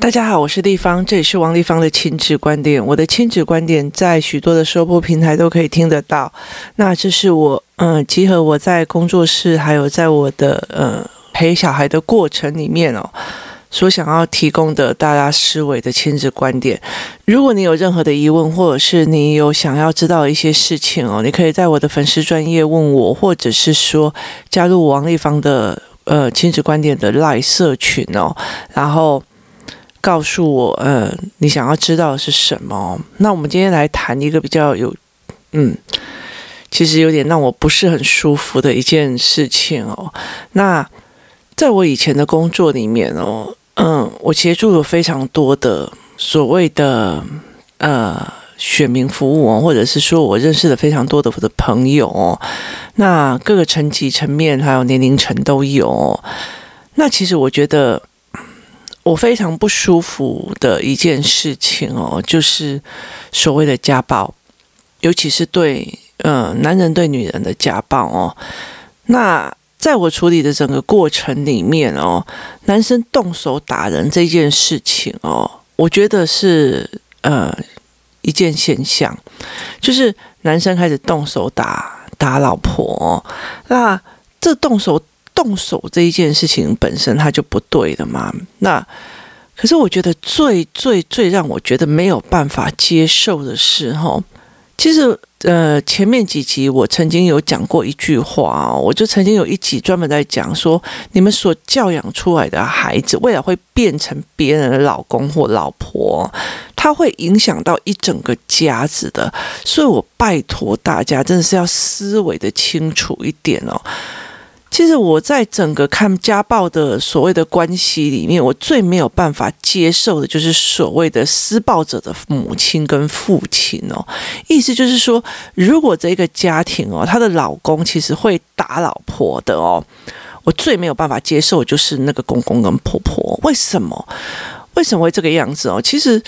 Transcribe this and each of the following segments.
大家好，我是丽芳，这里是王丽芳的亲子观点。我的亲子观点在许多的收播平台都可以听得到。那这是我嗯、集合我在工作室，还有在我的呃陪小孩的过程里面哦，所想要提供的大家思维的亲子观点。如果你有任何的疑问，或者是你有想要知道一些事情哦，你可以在我的粉丝专业问我，或者是说加入王丽芳的呃亲子观点的 LINE 社群哦，然后。告诉我，呃，你想要知道的是什么？那我们今天来谈一个比较有，嗯，其实有点让我不是很舒服的一件事情哦。那在我以前的工作里面哦，嗯，我协助了非常多的所谓的呃选民服务哦，或者是说我认识了非常多的我的朋友哦，那各个层级层面还有年龄层都有。那其实我觉得。我非常不舒服的一件事情哦，就是所谓的家暴，尤其是对呃男人对女人的家暴哦。那在我处理的整个过程里面哦，男生动手打人这件事情哦，我觉得是呃一件现象，就是男生开始动手打打老婆哦，那这动手。动手这一件事情本身它就不对的嘛。那可是我觉得最最最让我觉得没有办法接受的是，哈，其实呃前面几集我曾经有讲过一句话哦，我就曾经有一集专门在讲说，你们所教养出来的孩子，未来会变成别人的老公或老婆，他会影响到一整个家子的。所以我拜托大家，真的是要思维的清楚一点哦。其实我在整个看家暴的所谓的关系里面，我最没有办法接受的就是所谓的施暴者的母亲跟父亲哦。意思就是说，如果这个家庭哦，她的老公其实会打老婆的哦，我最没有办法接受就是那个公公跟婆婆。为什么？为什么会这个样子哦？其实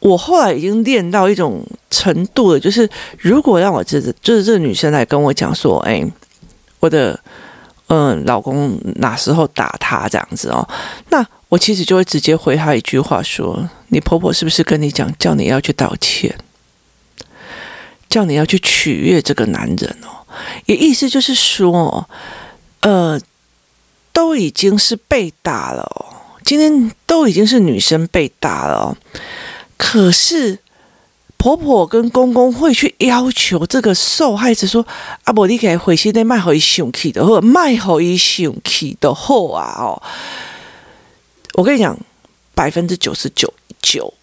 我后来已经练到一种程度了，就是如果让我这个就是这个女生来跟我讲说，哎，我的。嗯，老公哪时候打她这样子哦？那我其实就会直接回她一句话说：“你婆婆是不是跟你讲，叫你要去道歉，叫你要去取悦这个男人哦？”也意思就是说，呃，都已经是被打了哦，今天都已经是女生被打了哦，可是。婆婆跟公公会去要求这个受害者说：“啊，不，你给回去那卖好一生气的，或者卖好一生气的货啊！”哦，我跟你讲，百分之九十九九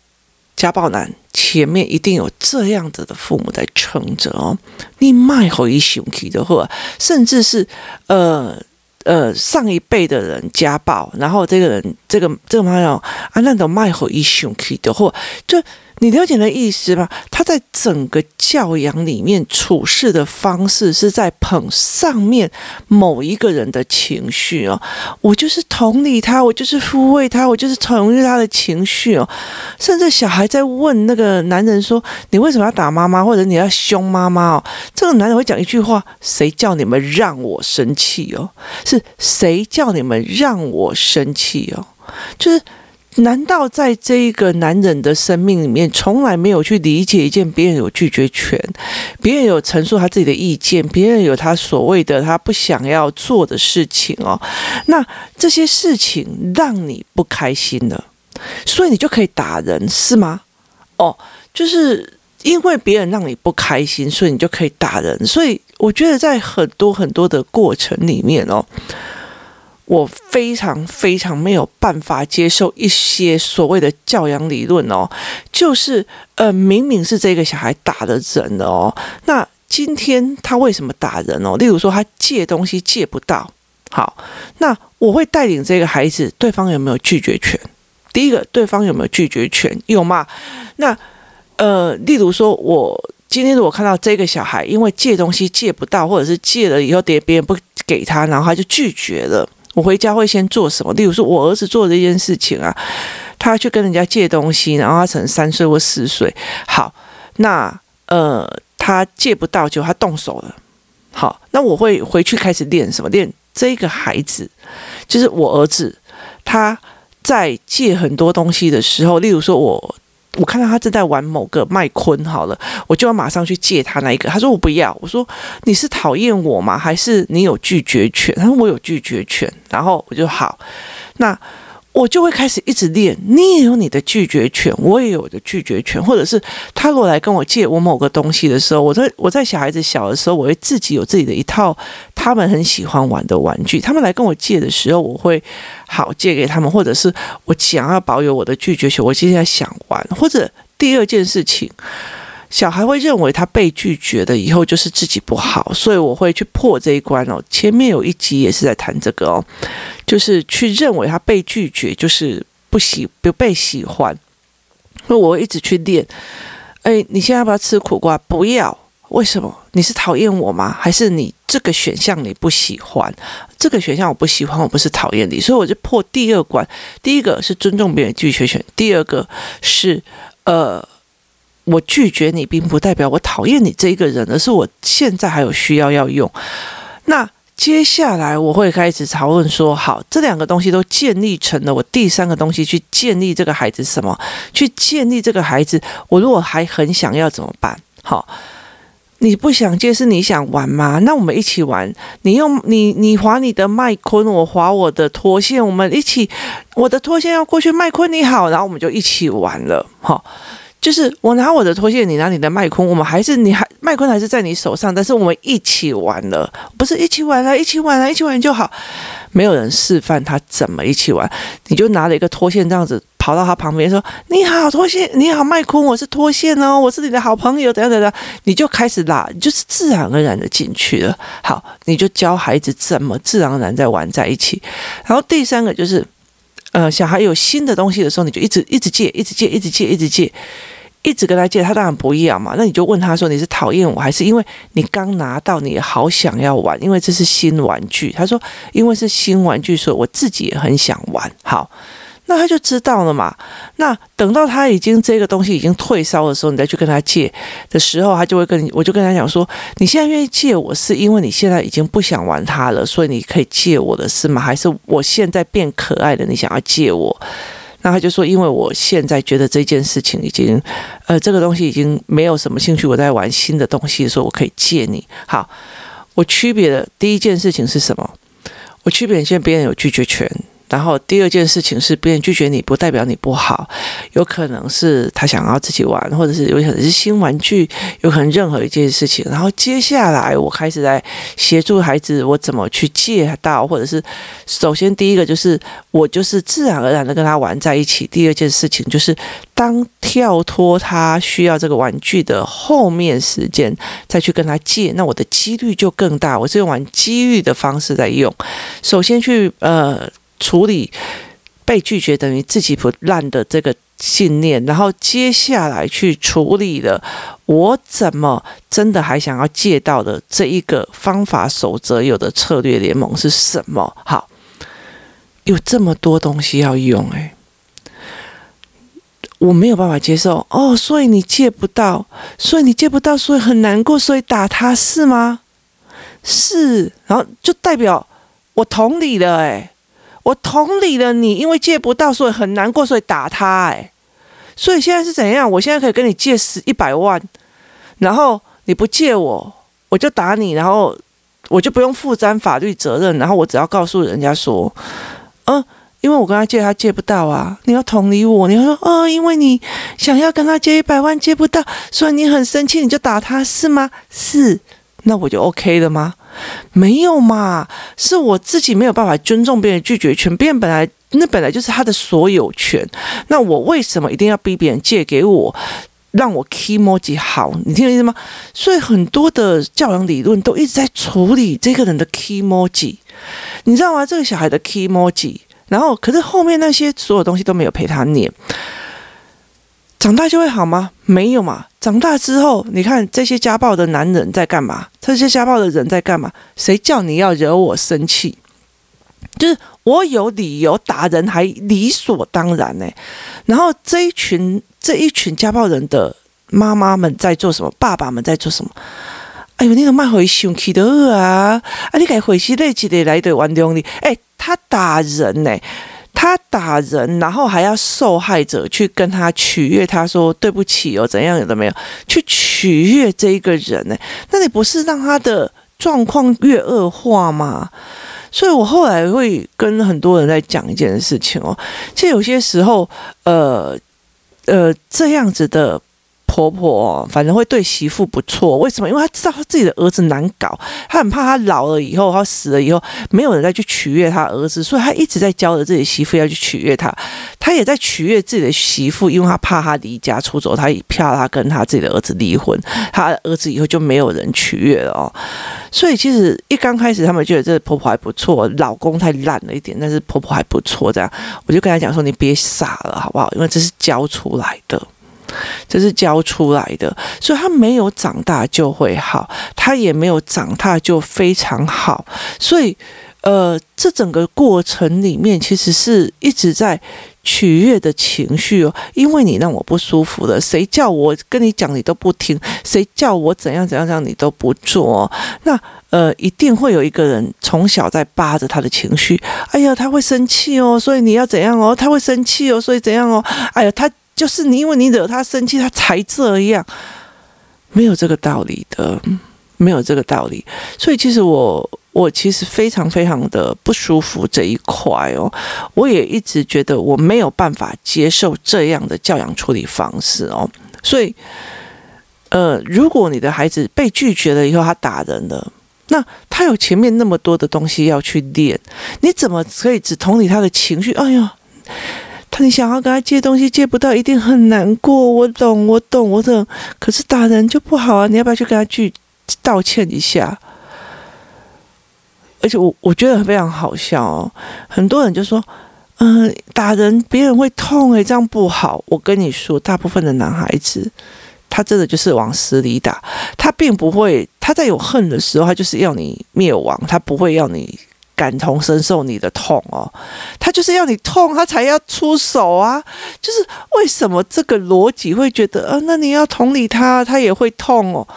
家暴男前面一定有这样子的父母在撑着哦。你卖好一生气的货，甚至是呃呃上一辈的人家暴，然后这个人这个这个妈妈啊，那种卖好一生气的货就。你了解的意思吧？他在整个教养里面处事的方式是在捧上面某一个人的情绪哦，我就是同理他，我就是抚慰他，我就是同意他的情绪哦。甚至小孩在问那个男人说：“你为什么要打妈妈？或者你要凶妈妈？”哦，这个男人会讲一句话：“谁叫你们让我生气哦？是谁叫你们让我生气哦？就是。”难道在这一个男人的生命里面，从来没有去理解一件别人有拒绝权，别人有陈述他自己的意见，别人有他所谓的他不想要做的事情哦？那这些事情让你不开心了，所以你就可以打人是吗？哦，就是因为别人让你不开心，所以你就可以打人。所以我觉得在很多很多的过程里面哦。我非常非常没有办法接受一些所谓的教养理论哦，就是呃，明明是这个小孩打的人的哦，那今天他为什么打人哦？例如说他借东西借不到，好，那我会带领这个孩子，对方有没有拒绝权？第一个，对方有没有拒绝权？有吗？那呃，例如说我今天如果看到这个小孩因为借东西借不到，或者是借了以后别别人不给他，然后他就拒绝了。我回家会先做什么？例如说，我儿子做的一件事情啊，他去跟人家借东西，然后他可能三岁或四岁。好，那呃，他借不到，就他动手了。好，那我会回去开始练什么？练这个孩子，就是我儿子，他在借很多东西的时候，例如说我。我看到他正在玩某个麦昆，好了，我就要马上去借他那一个。他说我不要，我说你是讨厌我吗？还是你有拒绝权？他说我有拒绝权，然后我就好，那。我就会开始一直练，你也有你的拒绝权，我也有我的拒绝权，或者是他如果来跟我借我某个东西的时候，我在我在小孩子小的时候，我会自己有自己的一套他们很喜欢玩的玩具，他们来跟我借的时候，我会好借给他们，或者是我想要保有我的拒绝权，我现在想玩，或者第二件事情。小孩会认为他被拒绝了以后就是自己不好，所以我会去破这一关哦。前面有一集也是在谈这个哦，就是去认为他被拒绝就是不喜不被喜欢，所以我会一直去练。哎，你现在要不要吃苦瓜？不要。为什么？你是讨厌我吗？还是你这个选项你不喜欢？这个选项我不喜欢，我不是讨厌你，所以我就破第二关。第一个是尊重别人拒绝权，第二个是呃。我拒绝你，并不代表我讨厌你这一个人，而是我现在还有需要要用。那接下来我会开始讨论说，好，这两个东西都建立成了，我第三个东西去建立这个孩子什么？去建立这个孩子，我如果还很想要怎么办？好，你不想借是你想玩吗？那我们一起玩。你用你你划你的麦昆，我划我的拖线，我们一起，我的拖线要过去麦昆，你好，然后我们就一起玩了。好。就是我拿我的拖线，你拿你的麦昆，我们还是你还麦昆还是在你手上，但是我们一起玩了，不是一起玩了，一起玩了，一起玩就好。没有人示范他怎么一起玩，你就拿了一个拖线这样子跑到他旁边说：“你好，拖线，你好，麦昆，我是拖线哦，我是你的好朋友，等等等，你就开始拉，就是自然而然的进去了。好，你就教孩子怎么自然而然在玩在一起。然后第三个就是。呃，小孩有新的东西的时候，你就一直一直借，一直借，一直借，一直借，一直跟他借，他当然不要嘛。那你就问他说：“你是讨厌我，还是因为你刚拿到，你好想要玩？因为这是新玩具。”他说：“因为是新玩具，所以我自己也很想玩。”好。那他就知道了嘛。那等到他已经这个东西已经退烧的时候，你再去跟他借的时候，他就会跟你，我就跟他讲说：“你现在愿意借我，是因为你现在已经不想玩它了，所以你可以借我的是吗？还是我现在变可爱了，你想要借我？”那他就说：“因为我现在觉得这件事情已经，呃，这个东西已经没有什么兴趣，我在玩新的东西的时候，我可以借你。好，我区别的第一件事情是什么？我区别现在别人有拒绝权。”然后第二件事情是，别人拒绝你不代表你不好，有可能是他想要自己玩，或者是有可能是新玩具，有可能任何一件事情。然后接下来我开始来协助孩子，我怎么去借到，或者是首先第一个就是我就是自然而然的跟他玩在一起。第二件事情就是当跳脱他需要这个玩具的后面时间再去跟他借，那我的几率就更大。我是用玩几率的方式在用，首先去呃。处理被拒绝等于自己不烂的这个信念，然后接下来去处理了我怎么真的还想要借到的这一个方法守则有的策略联盟是什么？好，有这么多东西要用，诶，我没有办法接受哦，所以你借不到，所以你借不到，所以很难过，所以打他是吗？是，然后就代表我同理了，诶。我同理了你，因为借不到，所以很难过，所以打他。哎，所以现在是怎样？我现在可以跟你借十一百万，然后你不借我，我就打你，然后我就不用负担法律责任，然后我只要告诉人家说，嗯，因为我跟他借，他借不到啊。你要同理我，你要说，哦，因为你想要跟他借一百万，借不到，所以你很生气，你就打他，是吗？是，那我就 OK 了吗？没有嘛，是我自己没有办法尊重别人拒绝权，别人本来那本来就是他的所有权，那我为什么一定要逼别人借给我，让我 kimoji 好？你听懂意思吗？所以很多的教养理论都一直在处理这个人的 kimoji，你知道吗？这个小孩的 kimoji，然后可是后面那些所有东西都没有陪他念。长大就会好吗？没有嘛。长大之后，你看这些家暴的男人在干嘛？这些家暴的人在干嘛？谁叫你要惹我生气？就是我有理由打人，还理所当然呢。然后这一群这一群家暴人的妈妈们在做什么？爸爸们在做什么？哎呦，你怎么会生气的啊？啊，你该回去累积的来对玩用你。哎，他打人呢。他打人，然后还要受害者去跟他取悦，他说对不起哦，怎样有的没有，去取悦这一个人呢？那你不是让他的状况越恶化吗？所以我后来会跟很多人在讲一件事情哦，其实有些时候，呃呃，这样子的。婆婆反正会对媳妇不错，为什么？因为她知道她自己的儿子难搞，她很怕她老了以后，她死了以后，没有人再去取悦她儿子，所以她一直在教着自己媳妇要去取悦他。她也在取悦自己的媳妇，因为她怕他离家出走，她也怕他跟他自己的儿子离婚，他儿子以后就没有人取悦了哦。所以其实一刚开始，他们觉得这婆婆还不错，老公太烂了一点，但是婆婆还不错。这样，我就跟他讲说：“你别傻了，好不好？因为这是教出来的。”这是教出来的，所以他没有长大就会好，他也没有长大就非常好，所以，呃，这整个过程里面其实是一直在取悦的情绪哦，因为你让我不舒服了，谁叫我跟你讲你都不听，谁叫我怎样怎样怎样你都不做，那呃，一定会有一个人从小在扒着他的情绪，哎呀，他会生气哦，所以你要怎样哦，他会生气哦，所以怎样哦，哎呀，他。就是你，因为你惹他生气，他才这样，没有这个道理的，没有这个道理。所以其实我，我其实非常非常的不舒服这一块哦。我也一直觉得我没有办法接受这样的教养处理方式哦。所以，呃，如果你的孩子被拒绝了以后，他打人了，那他有前面那么多的东西要去练，你怎么可以只同理他的情绪？哎呀！他你想要跟他借东西借不到，一定很难过。我懂，我懂，我懂。可是打人就不好啊！你要不要去跟他去道歉一下？而且我我觉得非常好笑哦。很多人就说：“嗯、打人别人会痛诶，这样不好。”我跟你说，大部分的男孩子，他真的就是往死里打。他并不会，他在有恨的时候，他就是要你灭亡，他不会要你。感同身受你的痛哦，他就是要你痛，他才要出手啊。就是为什么这个逻辑会觉得，啊，那你要同理他，他也会痛哦。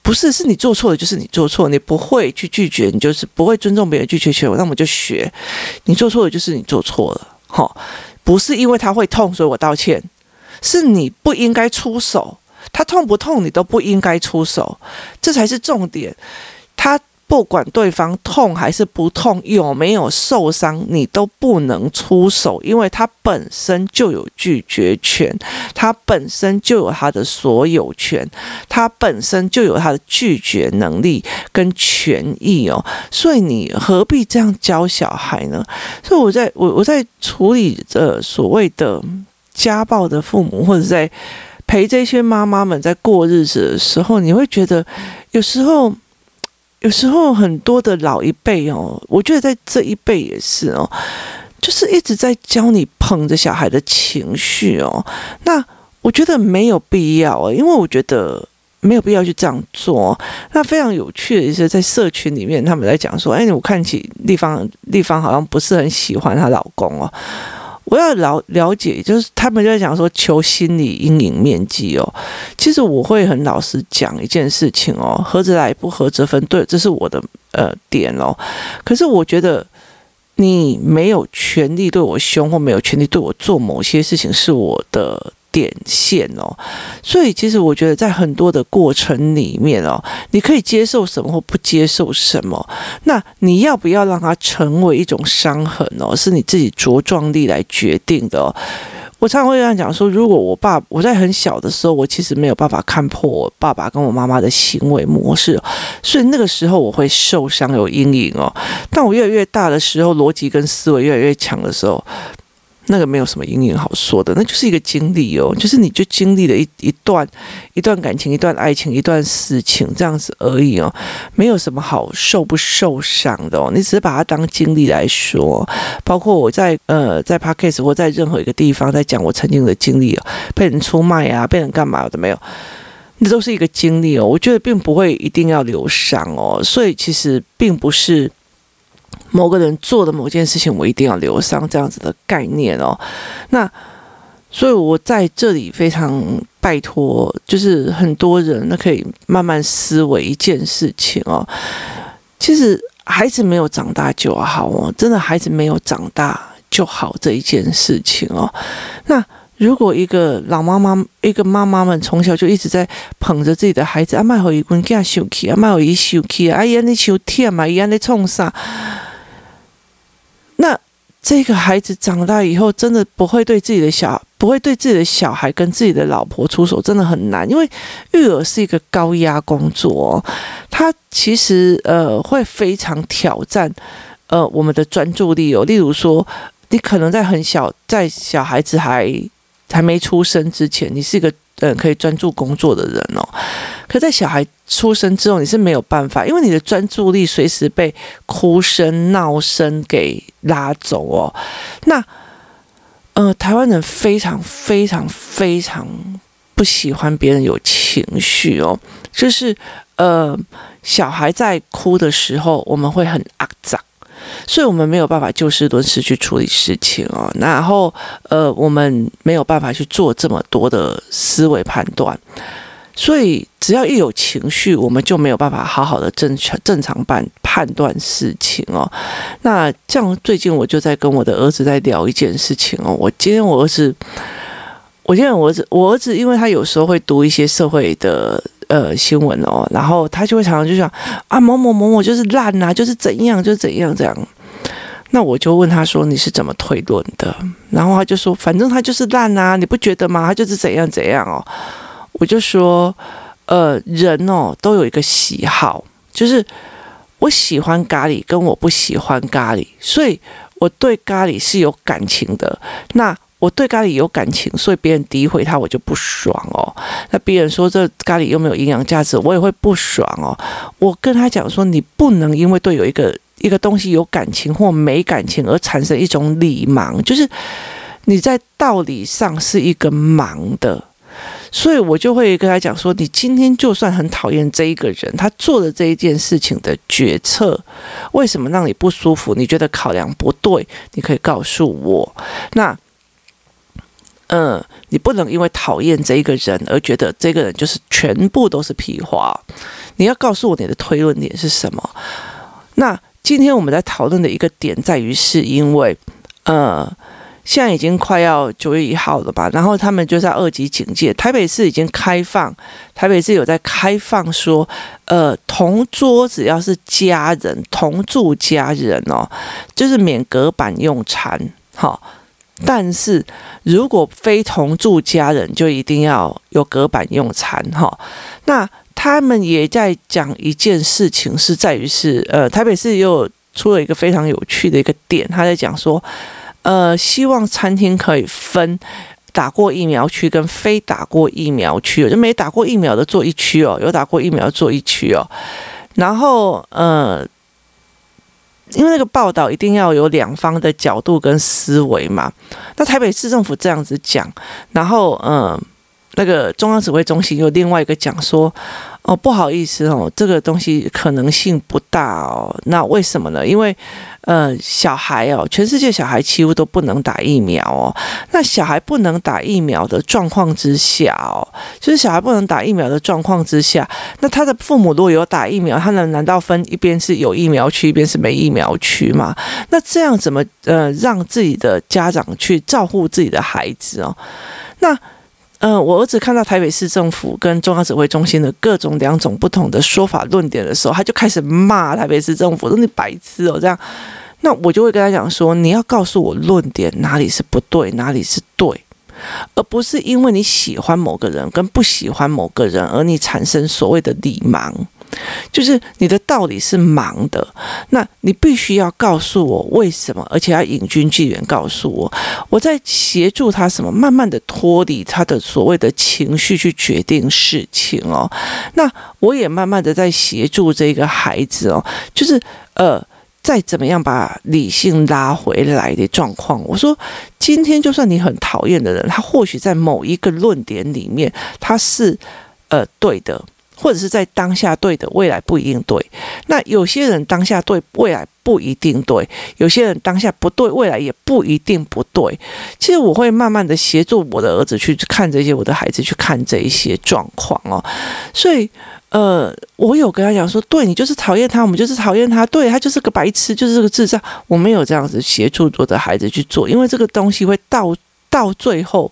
不是，是你做错了，就是你做错，你不会去拒绝，你就是不会尊重别人拒绝权，那我们就学，你做错了就是你做错了，哈，不是因为他会痛，所以我道歉，是你不应该出手，他痛不痛你都不应该出手，这才是重点，他。不管对方痛还是不痛，有没有受伤，你都不能出手，因为他本身就有拒绝权，他本身就有他的所有权，他本身就有他的拒绝能力跟权益哦。所以你何必这样教小孩呢？所以我在我我在处理这所谓的家暴的父母，或者在陪这些妈妈们在过日子的时候，你会觉得有时候。有时候很多的老一辈哦，我觉得在这一辈也是哦，就是一直在教你捧着小孩的情绪哦。那我觉得没有必要，因为我觉得没有必要去这样做。那非常有趣的一些在社群里面，他们在讲说：“哎，我看起丽芳，丽芳好像不是很喜欢她老公哦。”我要了了解，就是他们就在讲说求心理阴影面积哦。其实我会很老实讲一件事情哦，合则来，不合则分。对，这是我的呃点哦。可是我觉得你没有权利对我凶，或没有权利对我做某些事情，是我的。点线哦，所以其实我觉得在很多的过程里面哦，你可以接受什么或不接受什么，那你要不要让它成为一种伤痕哦？是你自己茁壮力来决定的哦。我常常会这样讲说，如果我爸我在很小的时候，我其实没有办法看破我爸爸跟我妈妈的行为模式，所以那个时候我会受伤有阴影哦。但我越来越大的时候，逻辑跟思维越来越强的时候。那个没有什么阴影好说的，那就是一个经历哦，就是你就经历了一一段一段感情、一段爱情、一段事情这样子而已哦，没有什么好受不受伤的哦，你只是把它当经历来说。包括我在呃在 Podcast 或在任何一个地方在讲我曾经的经历哦，被人出卖啊，被人干嘛的没有，那都是一个经历哦。我觉得并不会一定要留伤哦，所以其实并不是。某个人做的某件事情，我一定要留伤这样子的概念哦。那所以，我在这里非常拜托，就是很多人那可以慢慢思维一件事情哦。其实孩子没有长大就好哦，真的孩子没有长大就好这一件事情哦。那如果一个老妈妈，一个妈妈们从小就一直在捧着自己的孩子，啊，卖好一棍给他休气，啊，卖好一休气，啊，伊安尼休天嘛，伊安尼冲啥？这个孩子长大以后，真的不会对自己的小，不会对自己的小孩跟自己的老婆出手，真的很难，因为育儿是一个高压工作，它其实呃会非常挑战呃我们的专注力哦。例如说，你可能在很小，在小孩子还还没出生之前，你是一个呃可以专注工作的人哦。可在小孩出生之后，你是没有办法，因为你的专注力随时被哭声、闹声给拉走哦。那呃，台湾人非常非常非常不喜欢别人有情绪哦，就是呃，小孩在哭的时候，我们会很阿杂。所以我们没有办法就事论事去处理事情哦，然后呃，我们没有办法去做这么多的思维判断，所以只要一有情绪，我们就没有办法好好的正常正常办判断事情哦。那这样最近我就在跟我的儿子在聊一件事情哦，我今天我儿子，我今天我儿子，我儿子因为他有时候会读一些社会的。呃，新闻哦，然后他就会常常就想啊，某某某某就是烂啊，就是怎样，就是怎样这样。那我就问他说，你是怎么推论的？然后他就说，反正他就是烂啊，你不觉得吗？他就是怎样怎样哦。我就说，呃，人哦都有一个喜好，就是我喜欢咖喱，跟我不喜欢咖喱，所以我对咖喱是有感情的。那我对咖喱有感情，所以别人诋毁他，我就不爽哦。那别人说这咖喱又没有营养价值，我也会不爽哦。我跟他讲说，你不能因为对有一个一个东西有感情或没感情而产生一种理盲，就是你在道理上是一个盲的。所以我就会跟他讲说，你今天就算很讨厌这一个人，他做的这一件事情的决策，为什么让你不舒服？你觉得考量不对，你可以告诉我。那。嗯，你不能因为讨厌这一个人而觉得这个人就是全部都是屁话。你要告诉我你的推论点是什么？那今天我们在讨论的一个点在于，是因为呃，现在已经快要九月一号了吧？然后他们就在二级警戒，台北市已经开放，台北市有在开放说，呃，同桌只要是家人同住家人哦，就是免隔板用餐，好。但是如果非同住家人，就一定要有隔板用餐哈。那他们也在讲一件事情，是在于是呃，台北市又出了一个非常有趣的一个点，他在讲说，呃，希望餐厅可以分打过疫苗区跟非打过疫苗区，就没打过疫苗的坐一区哦，有打过疫苗坐一区哦。然后呃。因为那个报道一定要有两方的角度跟思维嘛，那台北市政府这样子讲，然后嗯，那个中央指挥中心有另外一个讲说。哦，不好意思哦，这个东西可能性不大哦。那为什么呢？因为，呃，小孩哦，全世界小孩几乎都不能打疫苗哦。那小孩不能打疫苗的状况之下哦，就是小孩不能打疫苗的状况之下，那他的父母如果有打疫苗，他能难道分一边是有疫苗区，一边是没疫苗区吗？那这样怎么呃让自己的家长去照顾自己的孩子哦？那。嗯、我儿子看到台北市政府跟中央指挥中心的各种两种不同的说法论点的时候，他就开始骂台北市政府，说你白痴哦，这样。那我就会跟他讲说，你要告诉我论点哪里是不对，哪里是对，而不是因为你喜欢某个人跟不喜欢某个人而你产生所谓的理盲。就是你的道理是盲的，那你必须要告诉我为什么，而且要引经据典告诉我，我在协助他什么，慢慢的脱离他的所谓的情绪去决定事情哦。那我也慢慢的在协助这个孩子哦，就是呃，再怎么样把理性拉回来的状况。我说，今天就算你很讨厌的人，他或许在某一个论点里面他是呃对的。或者是在当下对的，未来不一定对。那有些人当下对，未来不一定对；有些人当下不对，未来也不一定不对。其实我会慢慢的协助我的儿子去看这些，我的孩子去看这一些状况哦。所以，呃，我有跟他讲说，对，你就是讨厌他，我们就是讨厌他，对，他就是个白痴，就是这个智障。我没有这样子协助我的孩子去做，因为这个东西会到到最后。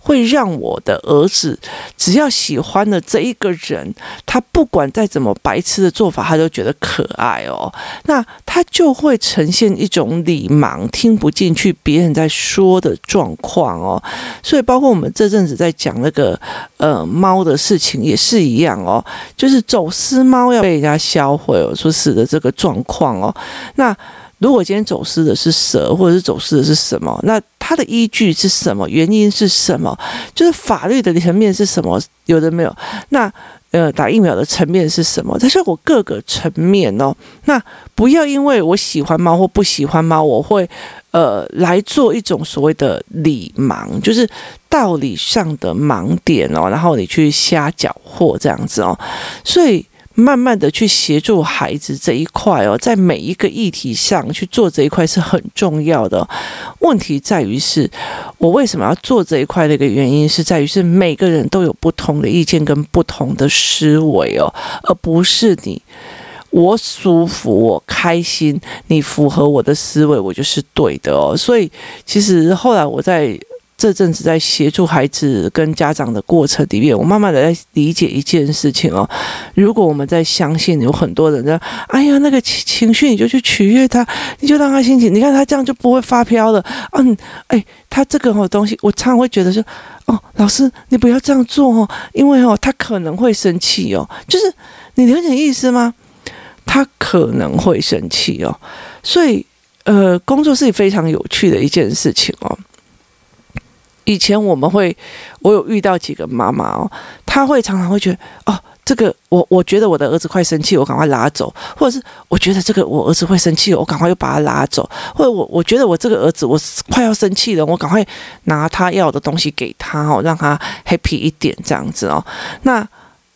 会让我的儿子只要喜欢的这一个人，他不管再怎么白痴的做法，他都觉得可爱哦。那他就会呈现一种礼盲、听不进去别人在说的状况哦。所以，包括我们这阵子在讲那个呃猫的事情也是一样哦，就是走私猫要被人家销毁哦，说是的这个状况哦。那如果今天走私的是蛇，或者是走私的是什么？那它的依据是什么？原因是什么？就是法律的层面是什么？有的没有？那呃，打疫苗的层面是什么？这是我各个层面哦。那不要因为我喜欢猫或不喜欢猫，我会呃来做一种所谓的理盲，就是道理上的盲点哦，然后你去瞎搅和这样子哦，所以。慢慢的去协助孩子这一块哦，在每一个议题上去做这一块是很重要的。问题在于是，我为什么要做这一块的一个原因是在于是每个人都有不同的意见跟不同的思维哦，而不是你我舒服我开心，你符合我的思维，我就是对的哦。所以其实后来我在。这阵子在协助孩子跟家长的过程里面，我慢慢的在理解一件事情哦。如果我们在相信有很多人在，哎呀，那个情绪你就去取悦他，你就让他心情，你看他这样就不会发飙了。嗯，哎，他这个东西，我常常会觉得说，哦，老师你不要这样做哦，因为哦他可能会生气哦。就是你了解意思吗？他可能会生气哦。所以呃，工作是非常有趣的一件事情哦。以前我们会，我有遇到几个妈妈哦，她会常常会觉得哦，这个我我觉得我的儿子快生气，我赶快拉走，或者是我觉得这个我儿子会生气，我赶快又把他拉走，或者我我觉得我这个儿子我快要生气了，我赶快拿他要的东西给他哦，让他 happy 一点这样子哦。那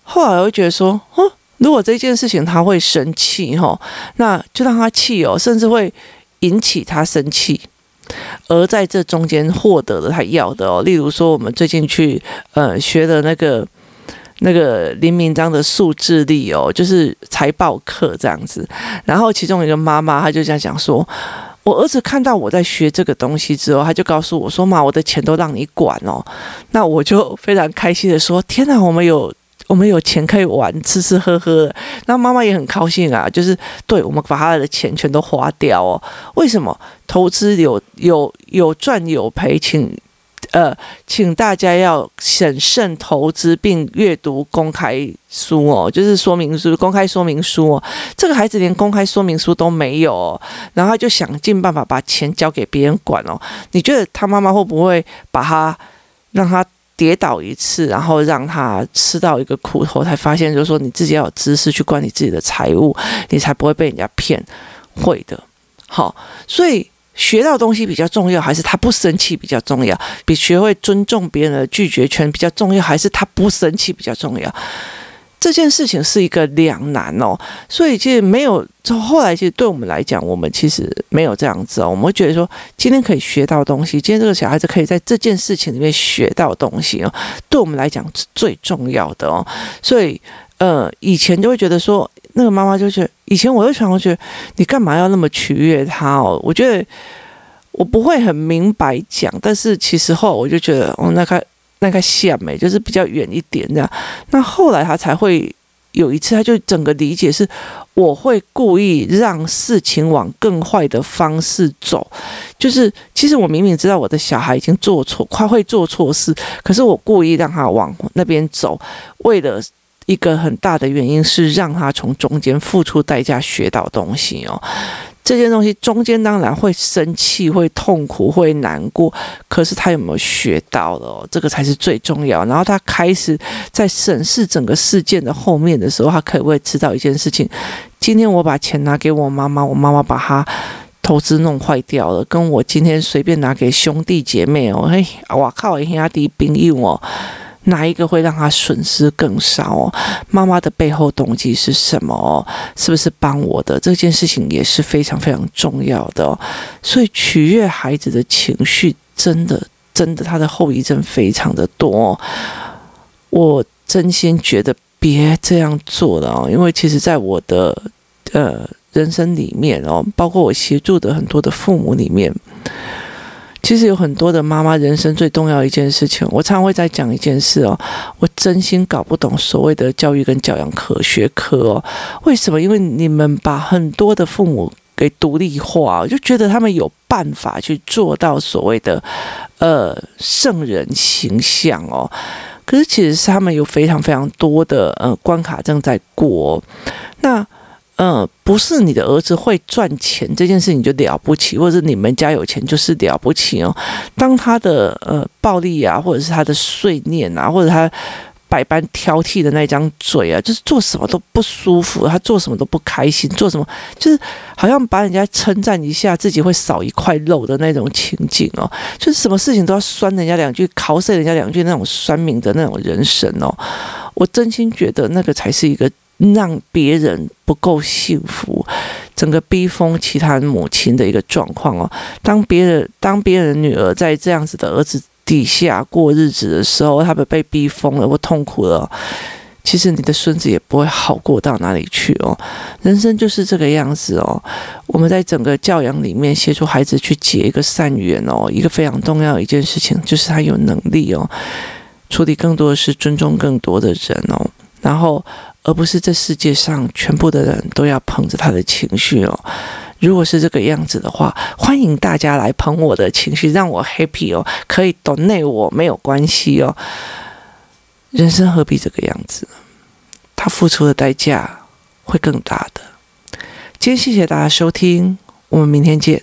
后来我会觉得说，哦，如果这件事情他会生气哦，那就让他气哦，甚至会引起他生气。而在这中间获得了他要的哦，例如说我们最近去呃学的那个那个林明章的数字力哦，就是财报课这样子。然后其中一个妈妈她就这样讲说，我儿子看到我在学这个东西之后，他就告诉我说：“妈，我的钱都让你管哦。”那我就非常开心的说：“天哪，我们有。”我们有钱可以玩，吃吃喝喝，那妈妈也很高兴啊。就是对我们把他的钱全都花掉哦。为什么？投资有有有赚有赔，请呃，请大家要审慎投资，并阅读公开书哦，就是说明书、公开说明书哦。这个孩子连公开说明书都没有哦，然后他就想尽办法把钱交给别人管哦。你觉得他妈妈会不会把他让他？跌倒一次，然后让他吃到一个苦头，才发现就是说你自己要有知识去管理自己的财务，你才不会被人家骗。会的，好，所以学到东西比较重要，还是他不生气比较重要？比学会尊重别人的拒绝权比较重要，还是他不生气比较重要？这件事情是一个两难哦，所以其实没有，就后来其实对我们来讲，我们其实没有这样子哦。我们会觉得说，今天可以学到东西，今天这个小孩子可以在这件事情里面学到东西哦，对我们来讲是最重要的哦。所以，呃，以前就会觉得说，那个妈妈就是，以前我就常常觉得，你干嘛要那么取悦他哦？我觉得我不会很明白讲，但是其实后我就觉得，哦，那个。那个线没，就是比较远一点这样。那后来他才会有一次，他就整个理解是，我会故意让事情往更坏的方式走。就是其实我明明知道我的小孩已经做错，快会做错事，可是我故意让他往那边走，为了一个很大的原因是让他从中间付出代价，学到东西哦。这件东西中间当然会生气、会痛苦、会难过，可是他有没有学到了哦？这个才是最重要。然后他开始在审视整个事件的后面的时候，他可不可以知道一件事情：今天我把钱拿给我妈妈，我妈妈把他投资弄坏掉了，跟我今天随便拿给兄弟姐妹哦，嘿，我靠，兄弟兵友哦。哪一个会让他损失更少？妈妈的背后动机是什么？是不是帮我的？这件事情也是非常非常重要的。所以取悦孩子的情绪，真的真的，他的后遗症非常的多。我真心觉得。别这样做了，因为其实在我的呃人生里面哦，包括我协助的很多的父母里面。其实有很多的妈妈，人生最重要一件事情，我常常会在讲一件事哦。我真心搞不懂所谓的教育跟教养科学科哦，为什么？因为你们把很多的父母给独立化，我就觉得他们有办法去做到所谓的呃圣人形象哦。可是其实是他们有非常非常多的呃关卡正在过，那。嗯，不是你的儿子会赚钱这件事情就了不起，或者是你们家有钱就是了不起哦。当他的呃暴力啊，或者是他的碎念啊，或者他百般挑剔的那张嘴啊，就是做什么都不舒服，他做什么都不开心，做什么就是好像把人家称赞一下，自己会少一块肉的那种情景哦。就是什么事情都要酸人家两句，考碎人家两句那种酸民的那种人生哦。我真心觉得那个才是一个。让别人不够幸福，整个逼疯其他母亲的一个状况哦。当别人当别人女儿在这样子的儿子底下过日子的时候，他们被逼疯了或痛苦了，其实你的孙子也不会好过到哪里去哦。人生就是这个样子哦。我们在整个教养里面协助孩子去结一个善缘哦，一个非常重要的一件事情就是他有能力哦，处理更多的是尊重更多的人哦，然后。而不是这世界上全部的人都要捧着他的情绪哦。如果是这个样子的话，欢迎大家来捧我的情绪，让我 happy 哦，可以 donate 我没有关系哦。人生何必这个样子？他付出的代价会更大的。今天谢谢大家收听，我们明天见。